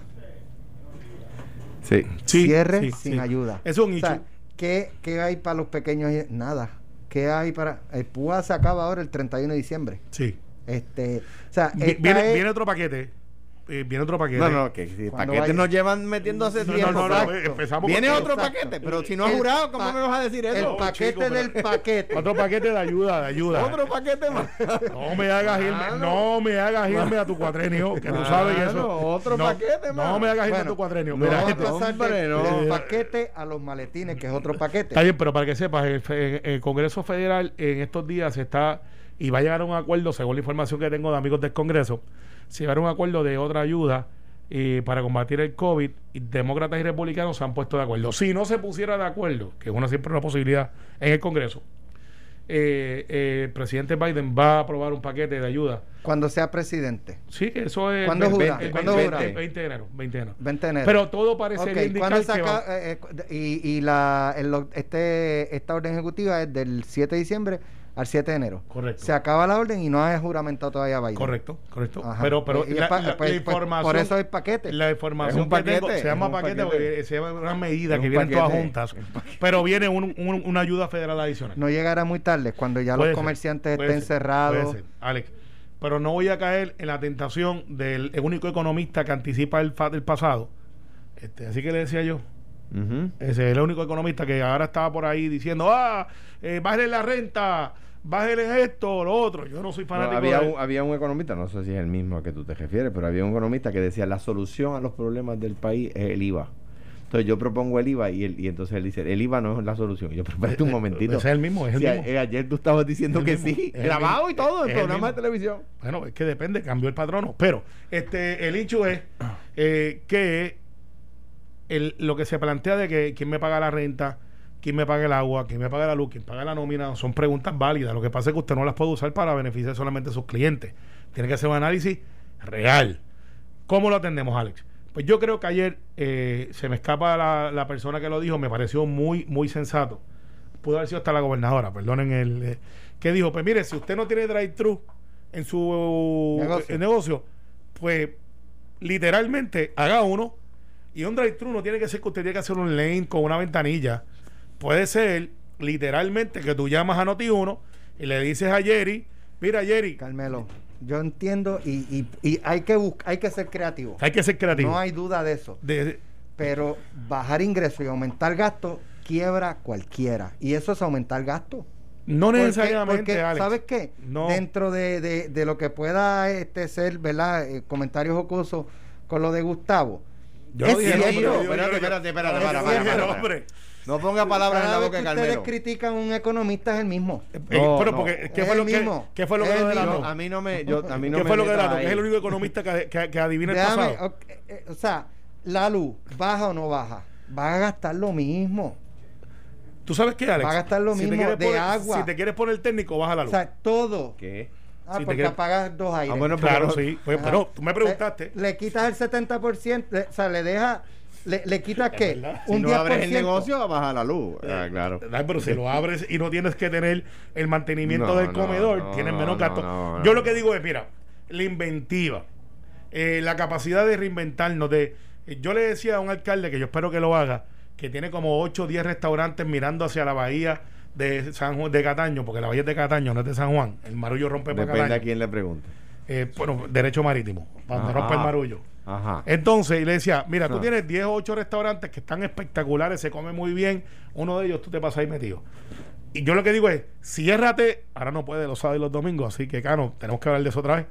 Sí. Sí, cierre sí, sin sí. ayuda. Es un O sea, issue. ¿qué, qué hay para los pequeños? Nada. ¿Qué hay para...? El PUA se acaba ahora el 31 de diciembre. Sí. Este, o sea, Viene, es- viene otro paquete. Eh, viene otro paquete. No, no, que si paquetes vaya- nos llevan metiendo hace No, no, tiempo. no, no, eh, empezamos Viene con- otro Exacto. paquete, pero si no has El jurado, ¿cómo me vas a decir El eso? paquete chico, pero- del paquete. Otro paquete de ayuda, de ayuda. Otro paquete más. No me hagas irme, no me hagas irme a tu cuatrenio, que tú sabes eso. Otro no, paquete, No mano. me hagas irme a tu cuatrenio. no, Mira, Vamos a este- no. del paquete a los maletines, que es otro paquete. Está bien, pero para que sepas, el, fe- el Congreso Federal en estos días se está y va a llegar a un acuerdo, según la información que tengo de amigos del Congreso, se a a un acuerdo de otra ayuda eh, para combatir el COVID. Y demócratas y republicanos se han puesto de acuerdo. Si no se pusiera de acuerdo, que es una siempre una posibilidad en el Congreso, eh, eh, el presidente Biden va a aprobar un paquete de ayuda. Cuando sea presidente. Sí, que eso es ¿Cuándo jura? 20, ¿Cuándo 20, jura? 20 de enero, 20 de enero. 20 de enero. Pero todo parecería Ok, indicar ¿cuándo que va- saca, eh, y, y la, el este, esta orden ejecutiva es del 7 de diciembre al 7 de enero. Correcto. Se acaba la orden y no ha juramentado todavía Biden. Correcto, correcto. Ajá. Pero, pero la, pa- la- pues- la información. por eso es paquete. La información Es un que tengo paquete, se llama paquete, paquete. porque se llama una medida Es que vienen todas paquete. juntas. Pero viene un- un- una ayuda federal adicional. No llegará muy tarde, cuando ya Puede los ser, comerciantes puede estén ser, cerrados. puede ser, Alex. Pero no voy a caer en la tentación del el único economista que anticipa el, el pasado. Este, así que le decía yo. Ese es el único economista que ahora estaba por ahí diciendo, ah, eh, bájale la renta, bájale esto, lo otro. Yo no soy No, fanático había, de- un, había un economista, no sé si es el mismo a que tú te refieres, pero había un economista que decía la solución a los problemas del país es el IVA. Entonces yo propongo el IVA y, entonces él dice, el IVA no es la solución. Yo, pero espérate un momentito. Ese es el mismo, es el Si mismo. eh, ayer tú estabas diciendo Es que mismo, sí, grabado y todo el programas de televisión. Bueno, es que depende, cambió el patrono. Pero este el hecho es eh, que el, lo que se plantea de que quién me paga la renta, quién me paga el agua, quién me paga la luz, quién paga la nómina, son preguntas válidas. Lo que pasa es que usted no las puede usar para beneficiar solamente a sus clientes. Tiene que hacer un análisis real. ¿Cómo lo atendemos, Alex? Pues yo creo que ayer eh, se me escapa la, la persona que lo dijo, me pareció muy, muy sensato. Pudo haber sido hasta la gobernadora, perdonen el. eh, que dijo: Pues mire, si usted no tiene drive-thru en su Negocio. eh, negocio, pues literalmente haga uno. Y un drive-thru no tiene que ser que usted tiene que hacer un lane con una ventanilla. Puede ser literalmente que tú llamas a Noti1 y le dices a Jerry: Mira, Jerry, Carmelo, yo entiendo y, y, y hay que bus- hay que ser creativo. hay que ser creativo. No hay duda de eso. De- Pero bajar ingresos y aumentar gastos quiebra cualquiera. Y eso es aumentar gastos. no necesariamente, porque, Alex. ¿sabes qué? No. Dentro de, de- de lo que pueda este ser, ¿verdad? Eh, comentarios jocosos con lo de Gustavo. Yo es no dije cierto. nombre, yo- yo- Espérate, yo- espérate, espérate, yo- para, yo No ponga palabras en la boca de ustedes critican a un economista es el mismo. Eh, No, pero no. porque, ¿qué Es fue lo que, mismo. ¿qué fue lo que. Yo- a mí no me, yo, a mí no ¿Qué me fue lo que delató? Que es el único economista que, que- que adivina el Déjame, pasado. ok, eh, eh, o sea, la luz, ¿baja o no baja? Va a gastar lo mismo. ¿Tú sabes qué, Alex? Va a gastar lo Si te mismo quieres de poner- agua. Si te quieres poner técnico, baja la O luz. sea, todo. ¿Qué? Ah, Si te porque quieres- apagas dos aires. Ah, bueno, claro, pero- sí. Pues, pero tú me preguntaste. Le, le quitas el 70%, le- o sea, le dejas, le, le quitas qué? verdad. Si Un no 10%. abres el negocio, baja la luz. Ah, claro. Ay, pero si lo abres y no tienes que tener el mantenimiento No, del comedor, no, tienes no, menos no, gasto. no, no. Yo lo que digo es, mira, la inventiva, eh, la capacidad de reinventarnos, de eh, yo le decía a un alcalde que yo espero que lo haga, que tiene como 8 o 10 restaurantes mirando hacia la bahía de San Juan, de Cataño, porque la bahía es de Cataño, no es de San Juan. El marullo rompe para Depende a Cataño. quién le pregunte. eh, bueno, derecho marítimo, Ajá. rompa el marullo. Ajá. Entonces, y le decía, mira, tú Ah. tienes 10 o 8 restaurantes que están espectaculares, se come muy bien, uno de ellos tú te pasas ahí metido. Y yo lo que digo es, ciérrate, ahora no puede los sábados y los domingos, así que, Cano, tenemos que hablar de eso otra vez,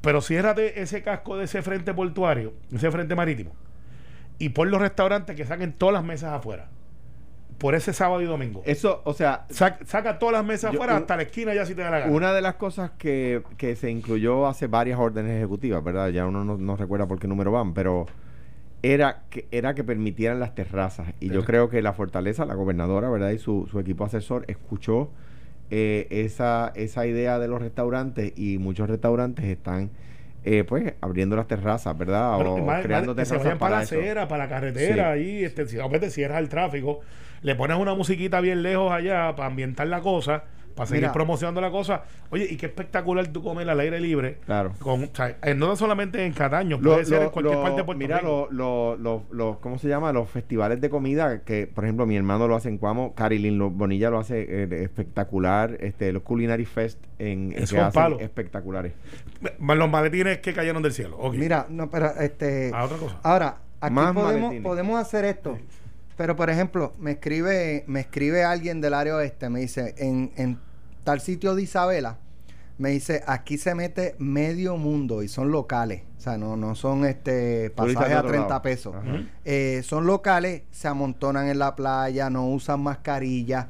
pero ciérrate ese casco de ese frente portuario, ese frente marítimo, y pon los restaurantes que saquen todas las mesas afuera, por ese sábado y domingo. Eso, o sea, Saca, saca todas las mesas Yo- afuera un- hasta la esquina ya si te da la gana. Una de las cosas que, que se incluyó hace varias órdenes ejecutivas, ¿verdad? Ya uno no, no recuerda por qué número van, pero era que, era que permitieran las terrazas. Y yo creo que la fortaleza, la gobernadora, ¿verdad? Y su, su equipo asesor escuchó eh, esa, esa idea de los restaurantes y muchos restaurantes están, eh, pues, abriendo las terrazas, ¿verdad? Pero, o más- creando más- que se terrazas vayan para, la eso. acera, para la carretera, ahí, este, si obviamente cierras el tráfico, le pones una musiquita bien lejos allá para ambientar la cosa, para seguir Mira. promocionando la cosa. Oye, y qué espectacular tú comer al aire libre. Claro. Con, o sea, eh, no solamente en Cataño, Lo- puede ser lo- en cualquier lo- parte de Puerto mira, Rico. lo- lo- lo- lo- ¿cómo se llama? Los festivales de comida, que por ejemplo mi hermano lo hace en Cuamo, Carilyn Bonilla lo hace eh, espectacular, este, los Culinary Fest en, que es un hacen palo. espectaculares. Los maletines que cayeron del cielo. Ok. Mira, no, pero este. A otra cosa. Ahora, aquí Más podemos, maletines. podemos hacer esto. Pero, por ejemplo, me escribe, me escribe alguien del área oeste, me dice, en, en tal sitio de Isabela, me dice, aquí se mete medio mundo y son locales. O sea, no, no son este pasajes a otro 30 lado. pesos. Eh, son locales, se amontonan en la playa, no usan mascarilla.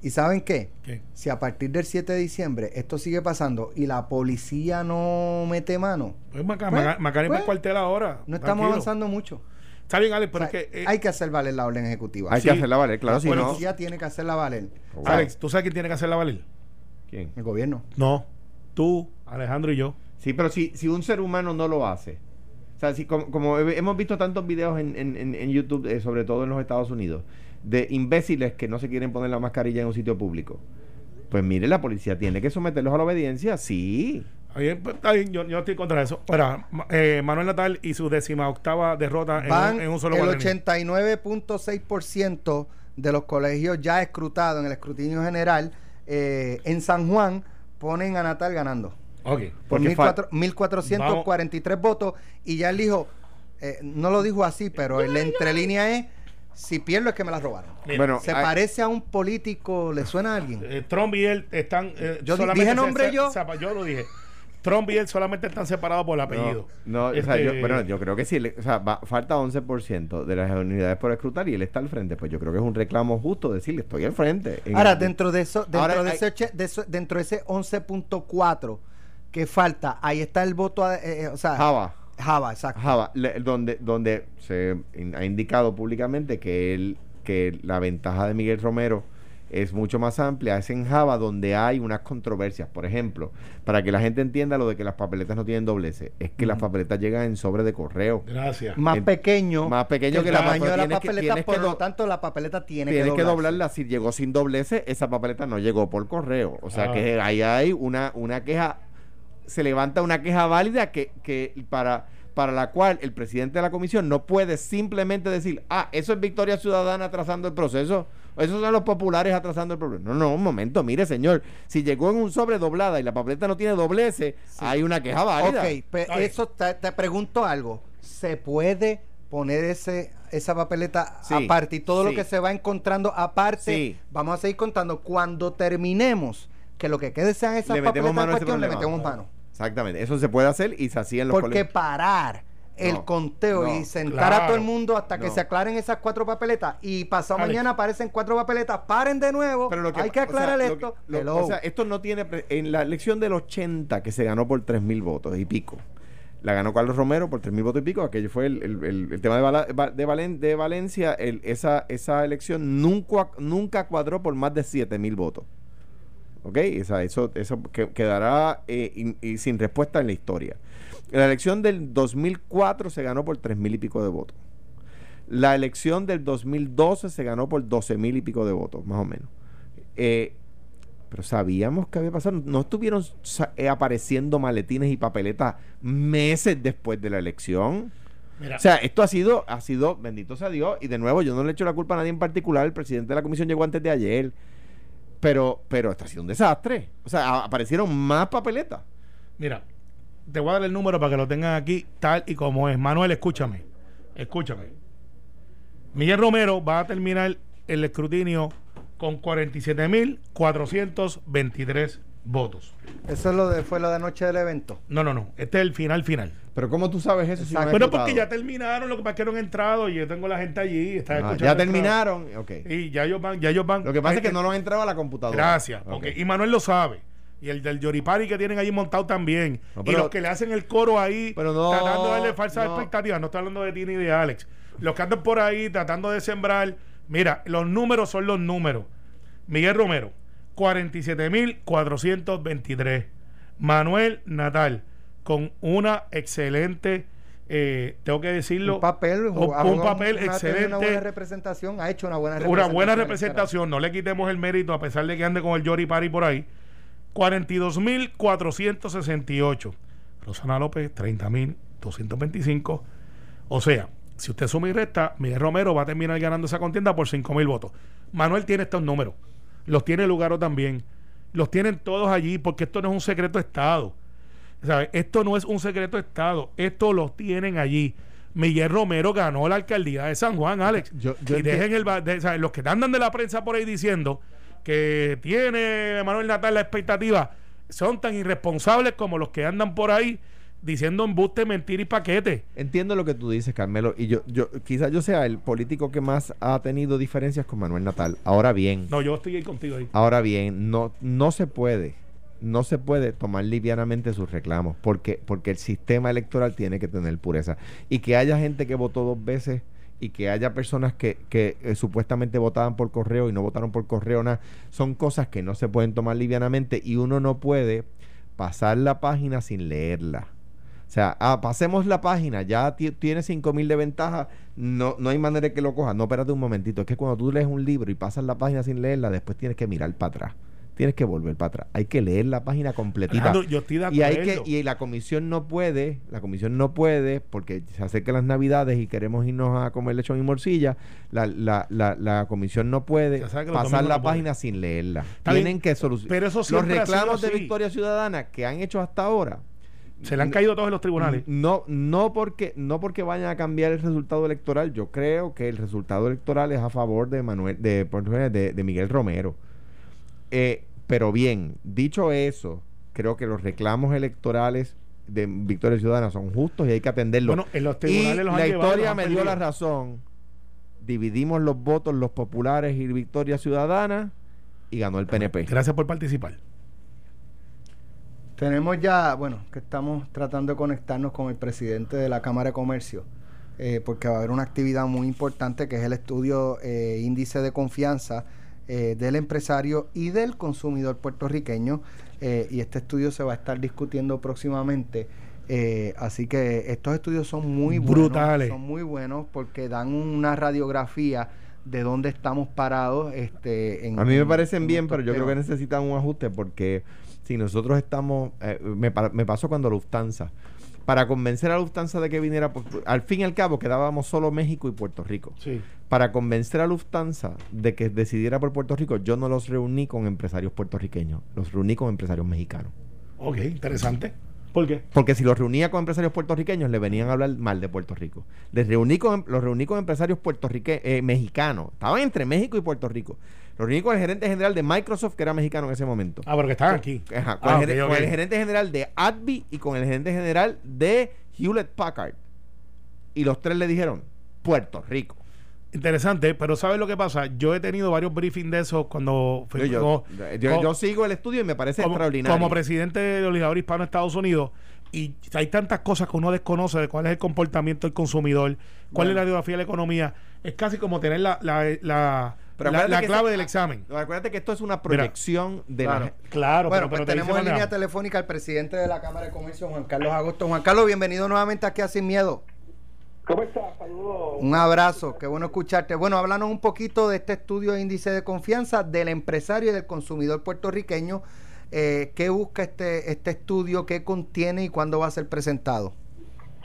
¿Y saben qué? ¿Qué? Si a partir del 7 de diciembre esto sigue pasando y la policía no mete mano, Pues Maca- Pues, Maca- pues, cuartel ahora. no estamos tranquilo. avanzando mucho. Está bien, Alex, pero O sea, es que. eh, hay que hacer valer la orden ejecutiva. Hay Sí. que hacerla valer, claro, la si no... policía tiene que hacerla valer. Oh, Alex, ¿tú sabes quién tiene que hacerla valer? ¿Quién? El gobierno. No. Tú, Alejandro y yo. Sí, pero si, si un ser humano no lo hace, o sea, si como, como he- hemos visto tantos videos en, en- en- en YouTube, eh, sobre todo en los Estados Unidos, de imbéciles que no se quieren poner la mascarilla en un sitio público, pues mire, la policía tiene que someterlos a la obediencia, sí. Está bien, pues, está bien, yo, yo estoy contra eso. Ahora, ma- eh, Manuel Natal y su décima octava derrota en, un, en un solo el cuatrenio. 89.6% de los colegios ya escrutados en el escrutinio general eh, en San Juan ponen a Natal ganando. Ok. Por Porque fa- 14- 1443 votos y ya él dijo, eh, no lo dijo así, pero en la entrelínea es, si pierdo es que me la robaron. Bueno, ¿Se hay- parece a un político? ¿Le suena a alguien? Eh, Trump y él están. eh, Yo dije nombre se- yo. se- yo lo dije. Trump y él solamente están separados por el apellido. No, no, o sea, Este, yo, bueno, yo creo que sí, le- o sea, va- falta 11% de las unidades por escrutar y él está al frente, pues yo creo que es un reclamo justo decirle, estoy al frente. En Ahora, el- dentro de eso, dentro Ahora de, hay- ese, de eso- dentro de ese 11.4 que falta, ahí está el voto, eh, eh, o sea, Java. Java, exacto. Java, le- donde, donde se in- ha indicado públicamente que él, que la ventaja de Miguel Romero es mucho más amplia, es en Java donde hay unas controversias. Por ejemplo, para que la gente entienda lo de que las papeletas no tienen dobleces, es que las papeletas llegan en sobre de correo. Gracias. Más en- pequeño, más pequeño que la tamaño de la tienes que- papeleta, tienes por que lo tanto la papeleta tiene Tienes que que doblarse. doblarla, si llegó sin dobleces, esa papeleta no llegó por correo. O sea Ah. que ahí hay una, una queja, se levanta una queja válida que, que para, para la cual el presidente de la comisión no puede simplemente decir, ah, eso es Victoria Ciudadana atrasando el proceso, o esos son los populares atrasando el problema. No, no, un momento, mire señor, si llegó en un sobre doblada y la papeleta no tiene dobleces, hay una queja válida. Ok, Ay. eso te, te pregunto algo. ¿Se puede poner ese esa papeleta Sí, aparte y todo sí. lo que se va encontrando aparte? Sí. Vamos a seguir contando. Cuando terminemos, que lo que quede sean esas Le metemos papeletas en cuestión, le metemos mano. Exactamente, eso se puede hacer y se hacía en los Porque colegios. parar el No, conteo no, y sentar a todo el mundo hasta que No. se aclaren esas cuatro papeletas y pasado Alex. mañana aparecen cuatro papeletas, paren de nuevo, Pero lo que, hay que o sea, aclarar lo esto. que- lo- Hello. o sea, esto no tiene. pre- En la elección del 80, que se ganó por 3 mil votos y pico, la ganó Carlos Romero por 3 mil votos y pico. Aquello fue el, el- el- el tema de, de, Valen- de Valencia. el- esa, esa elección nunca, nunca cuadró por más de 7 mil votos. ¿Ok? O sea, eso, eso que- quedará eh, in- sin respuesta en la historia. La elección del 2004 se ganó por 3 mil y pico de votos. La elección del 2012 se ganó por 12 mil y pico de votos, más o menos. Eh, pero sabíamos que había pasado. No estuvieron eh, apareciendo maletines y papeletas meses después de la elección. Mira, O sea, esto ha sido, ha sido, bendito sea Dios, y de nuevo, yo no le echo la culpa a nadie en particular, el presidente de la comisión llegó antes de ayer, pero, pero esto ha sido un desastre. O sea, aparecieron más papeletas. mira, te voy a dar el número para que lo tengan aquí tal y como es. Manuel, escúchame. Escúchame. Miguel Romero va a terminar el escrutinio con 47.423 votos. Eso es lo de, fue lo de anoche del evento. No, no, no. Este es el final final. Pero ¿cómo tú sabes eso? Si no Bueno, porque ya terminaron, lo que pasa es que no han entrado y yo tengo la gente allí. Está Ah, escuchando ya terminaron. Ok. trabajo. Y ya ellos van, ya ellos van. Lo que pasa es que Hay no lo han entrado a la computadora. Gracias. Ok. ok. Y Manuel lo sabe. Y el del Yoripari que tienen ahí montado también. No, y los que le hacen el coro ahí, Pero no, tratando de darle falsas no. expectativas. No estoy hablando de ti ni de Alex. Los que andan por ahí tratando de sembrar. Mira, los números son los números. Miguel Romero, 47.423. Manuel Natal, con una excelente, eh, tengo que decirlo, un papel, un, papel una- excelente Una buena representación, ha hecho una buena una representación. buena electoral. representación, no le quitemos el mérito a pesar de que ande con el Yori Pari por ahí. 42.468. Rosana López, 30.225. O sea, si usted suma y resta, Miguel Romero va a terminar ganando esa contienda por 5.000 votos. Manuel tiene estos números. Los tiene Lugaro también. Los tienen todos allí porque esto no es un secreto de Estado. ¿Sabe? Esto no es un secreto de Estado. Esto los tienen allí. Miguel Romero ganó la alcaldía de San Juan, Alex. Yo- yo y dejen el. ba- de- ¿sabe? Los que andan de la prensa por ahí diciendo que tiene Manuel Natal la expectativa son tan irresponsables como los que andan por ahí diciendo embuste, mentira y paquete. Entiendo lo que tú dices, Carmelo, y yo, yo, quizás yo sea el político que más ha tenido diferencias con Manuel Natal. Ahora bien, No, yo estoy ahí contigo ahí. ahora bien, no, no se puede, no se puede tomar livianamente sus reclamos, porque, porque el sistema electoral tiene que tener pureza. Y que haya gente que votó dos veces y que haya personas que, que eh, supuestamente votaban por correo y no votaron por correo, nada, son cosas que no se pueden tomar livianamente y uno no puede pasar la página sin leerla. O sea, ah, pasemos la página, ya ti- tiene 5000 de ventaja, no, no hay manera de que lo cojas. No, espérate un momentito. Es que cuando tú lees un libro y pasas la página sin leerla, después tienes que mirar para atrás. Tienes que volver para atrás. Hay que leer la página completita. Alejandro, yo estoy de y hay que y la comisión no puede, la comisión no puede, porque se acercan las navidades y queremos irnos a comer lechón y morcilla, la, la, la, la comisión no puede pasar la no puede. página sin leerla. Tienen que solucionar. pero eso Los reclamos de. Victoria Ciudadana que han hecho hasta ahora Se le han caído todos en los tribunales. no, no porque, no porque vayan a cambiar el resultado electoral. Yo creo que el resultado electoral es a favor de Manuel, de, de, de Miguel Romero. Eh, pero bien, dicho eso, creo que los reclamos electorales de Victoria Ciudadana son justos y hay que atenderlos. Bueno, en los y tribunales los han la llevado, los historia me dio la razón. Dividimos los votos, los populares y Victoria Ciudadana y ganó el PNP. Gracias por participar. Tenemos ya, bueno, que estamos tratando de conectarnos con el presidente de la Cámara de Comercio, eh, porque va a haber una actividad muy importante que es el estudio eh, índice de confianza eh, del empresario y del consumidor puertorriqueño, eh, y este estudio se va a estar discutiendo próximamente. eh, así que estos estudios son muy Brutales. buenos, son muy buenos porque dan una radiografía de dónde estamos parados. Este, en, A mí me en- parecen en bien, pero yo creo que necesitan un ajuste porque si nosotros estamos, eh, me, pa- me pasó cuando Lufthansa, para convencer a Lufthansa de que viniera, por- al fin y al cabo quedábamos solo México y Puerto Rico. Sí. Para convencer a Lufthansa de que decidiera por Puerto Rico, yo no los reuní con empresarios puertorriqueños, los reuní con empresarios mexicanos. Ok, interesante. ¿Por qué? Porque si los reunía con empresarios puertorriqueños, le venían a hablar mal de Puerto Rico. Les reuní con, los reuní con empresarios puertorrique, eh, mexicanos. Estaban entre México y Puerto Rico. Los reuní con el gerente general de Microsoft, que era mexicano en ese momento. Ah, pero que están aquí. Ajá, con, Ah, el, con el gerente general de Adby y con el gerente general de Hewlett Packard. Y los tres le dijeron, Puerto Rico. Interesante, pero ¿sabes lo que pasa? Yo he tenido varios briefings de esos cuando Yo, fui yo- como- yo- como- yo sigo el estudio y me parece como, extraordinario. como presidente del Oligador Hispano de Estados Unidos y hay tantas cosas que uno desconoce de cuál es el comportamiento del consumidor, cuál Bueno. es la radiografía de la economía. Es casi como tener la, la, la, Pero la- clave del examen. No, acuérdate que esto es una proyección de Claro. la... Claro, bueno, pero, pero pues te tenemos en manera- línea telefónica al presidente de la Cámara de Comercio, Juan Carlos Agosto. Juan Carlos, bienvenido nuevamente aquí a Sin Miedo. ¿Cómo estás? Saludos. Un abrazo, qué bueno escucharte. Bueno, háblanos un poquito de este estudio de índice de confianza del empresario y del consumidor puertorriqueño. Eh, ¿Qué busca este, este estudio? ¿Qué contiene y cuándo va a ser presentado?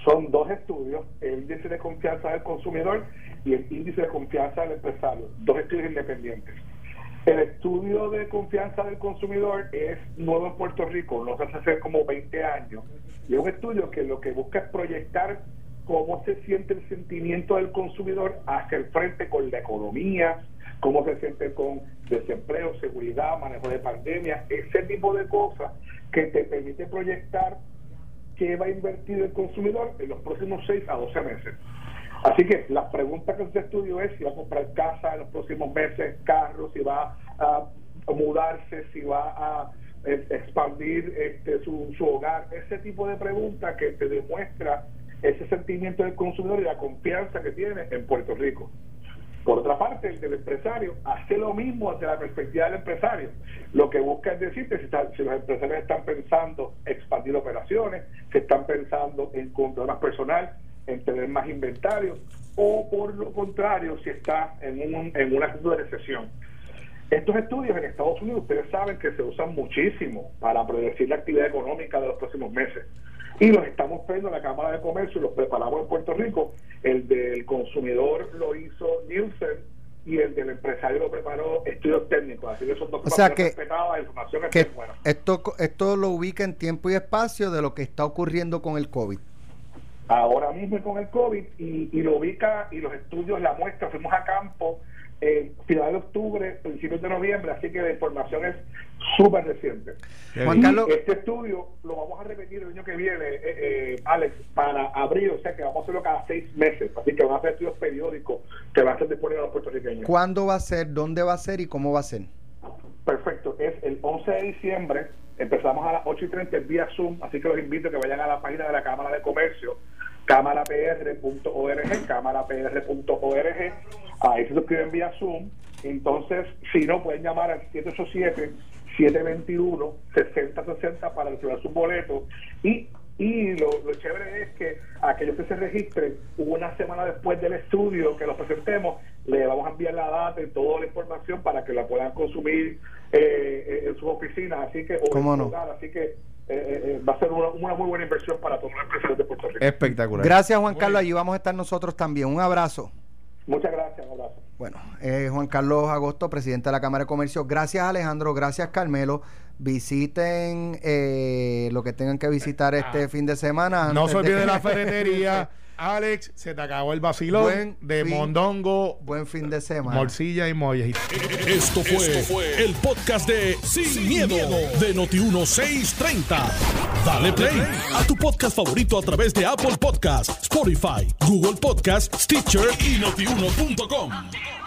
Son dos estudios, el índice de confianza del consumidor y el índice de confianza del empresario, dos estudios independientes. El estudio de confianza del consumidor es nuevo en Puerto Rico, lo hace hace como 20 años, Y es un estudio que lo que busca es proyectar cómo se siente el sentimiento del consumidor hacia el frente con la economía, cómo se siente con desempleo, seguridad, manejo de pandemia, ese tipo de cosas que te permite proyectar qué va a invertir el consumidor en los próximos 6 a 12 meses. Así que la pregunta que se estudio es si va a comprar casa en los próximos meses, carros, si va a, mudarse, si va a eh, expandir este, su, su hogar, ese tipo de preguntas que te demuestra ese sentimiento del consumidor y la confianza que tiene en Puerto Rico. Por otra parte, el del empresario hace lo mismo desde la perspectiva del empresario. Lo que busca es decirte si, los empresarios están pensando expandir operaciones, si están pensando en más personal, en tener más inventario, o por lo contrario, si está en, un, en una de recesión. Estos estudios en Estados Unidos, ustedes saben que se usan muchísimo para predecir la actividad económica de los próximos meses y los estamos viendo en la Cámara de Comercio y los preparamos en Puerto Rico. El del consumidor lo hizo Nielsen y el del empresario lo preparó estudios técnicos. Así que son dos o sea que, información que esto, esto lo ubica en tiempo y espacio de lo que está ocurriendo con el COVID. Ahora mismo con el COVID y, y lo ubica y los estudios, la muestra, fuimos a campo en final de octubre, principios de noviembre, así que la información es súper reciente. Juan Carlos. Este estudio lo vamos a repetir el año que viene, eh, eh, Alex, para abril, o sea que vamos a hacerlo cada seis meses, así que van a ser estudios periódicos que van a ser disponibles a los puertorriqueños. ¿Cuándo va a ser, dónde va a ser y cómo va a ser? Perfecto, es el 11 de diciembre, empezamos a las 8 y 30 vía Zoom, así que los invito a que vayan a la página de la Cámara de Comercio cámarapr.org, cámarapr.org, ahí se suscriben vía Zoom, entonces si no pueden llamar al 787-721-6060 para reservar su boleto y y lo, chévere es que aquellos que se registren una semana después del estudio que lo presentemos, le vamos a enviar la data y toda la información para que la puedan consumir eh, en sus oficinas, así que o en lugar, así que eh, eh, va a ser una, muy buena inversión para todos los empresarios de Puerto Rico. Espectacular. Gracias, Juan Carlos. Allí vamos a estar nosotros también. Un abrazo. Muchas gracias, un abrazo. Bueno, eh, Juan Carlos Agosto, presidente de la Cámara de Comercio. Gracias, Alejandro. Gracias, Carmelo. Visiten lo que tengan que visitar este ah. fin de semana. No se olviden de la ferretería. Alex, se te acabó el vacilón de Mondongo. Buen fin de semana. Morcilla y Moya. Esto fue, el podcast de Sin, miedo, de Noti1630. Dale play a tu podcast favorito a través de Apple Podcasts, Spotify, Google Podcasts, Stitcher y notiuno.com.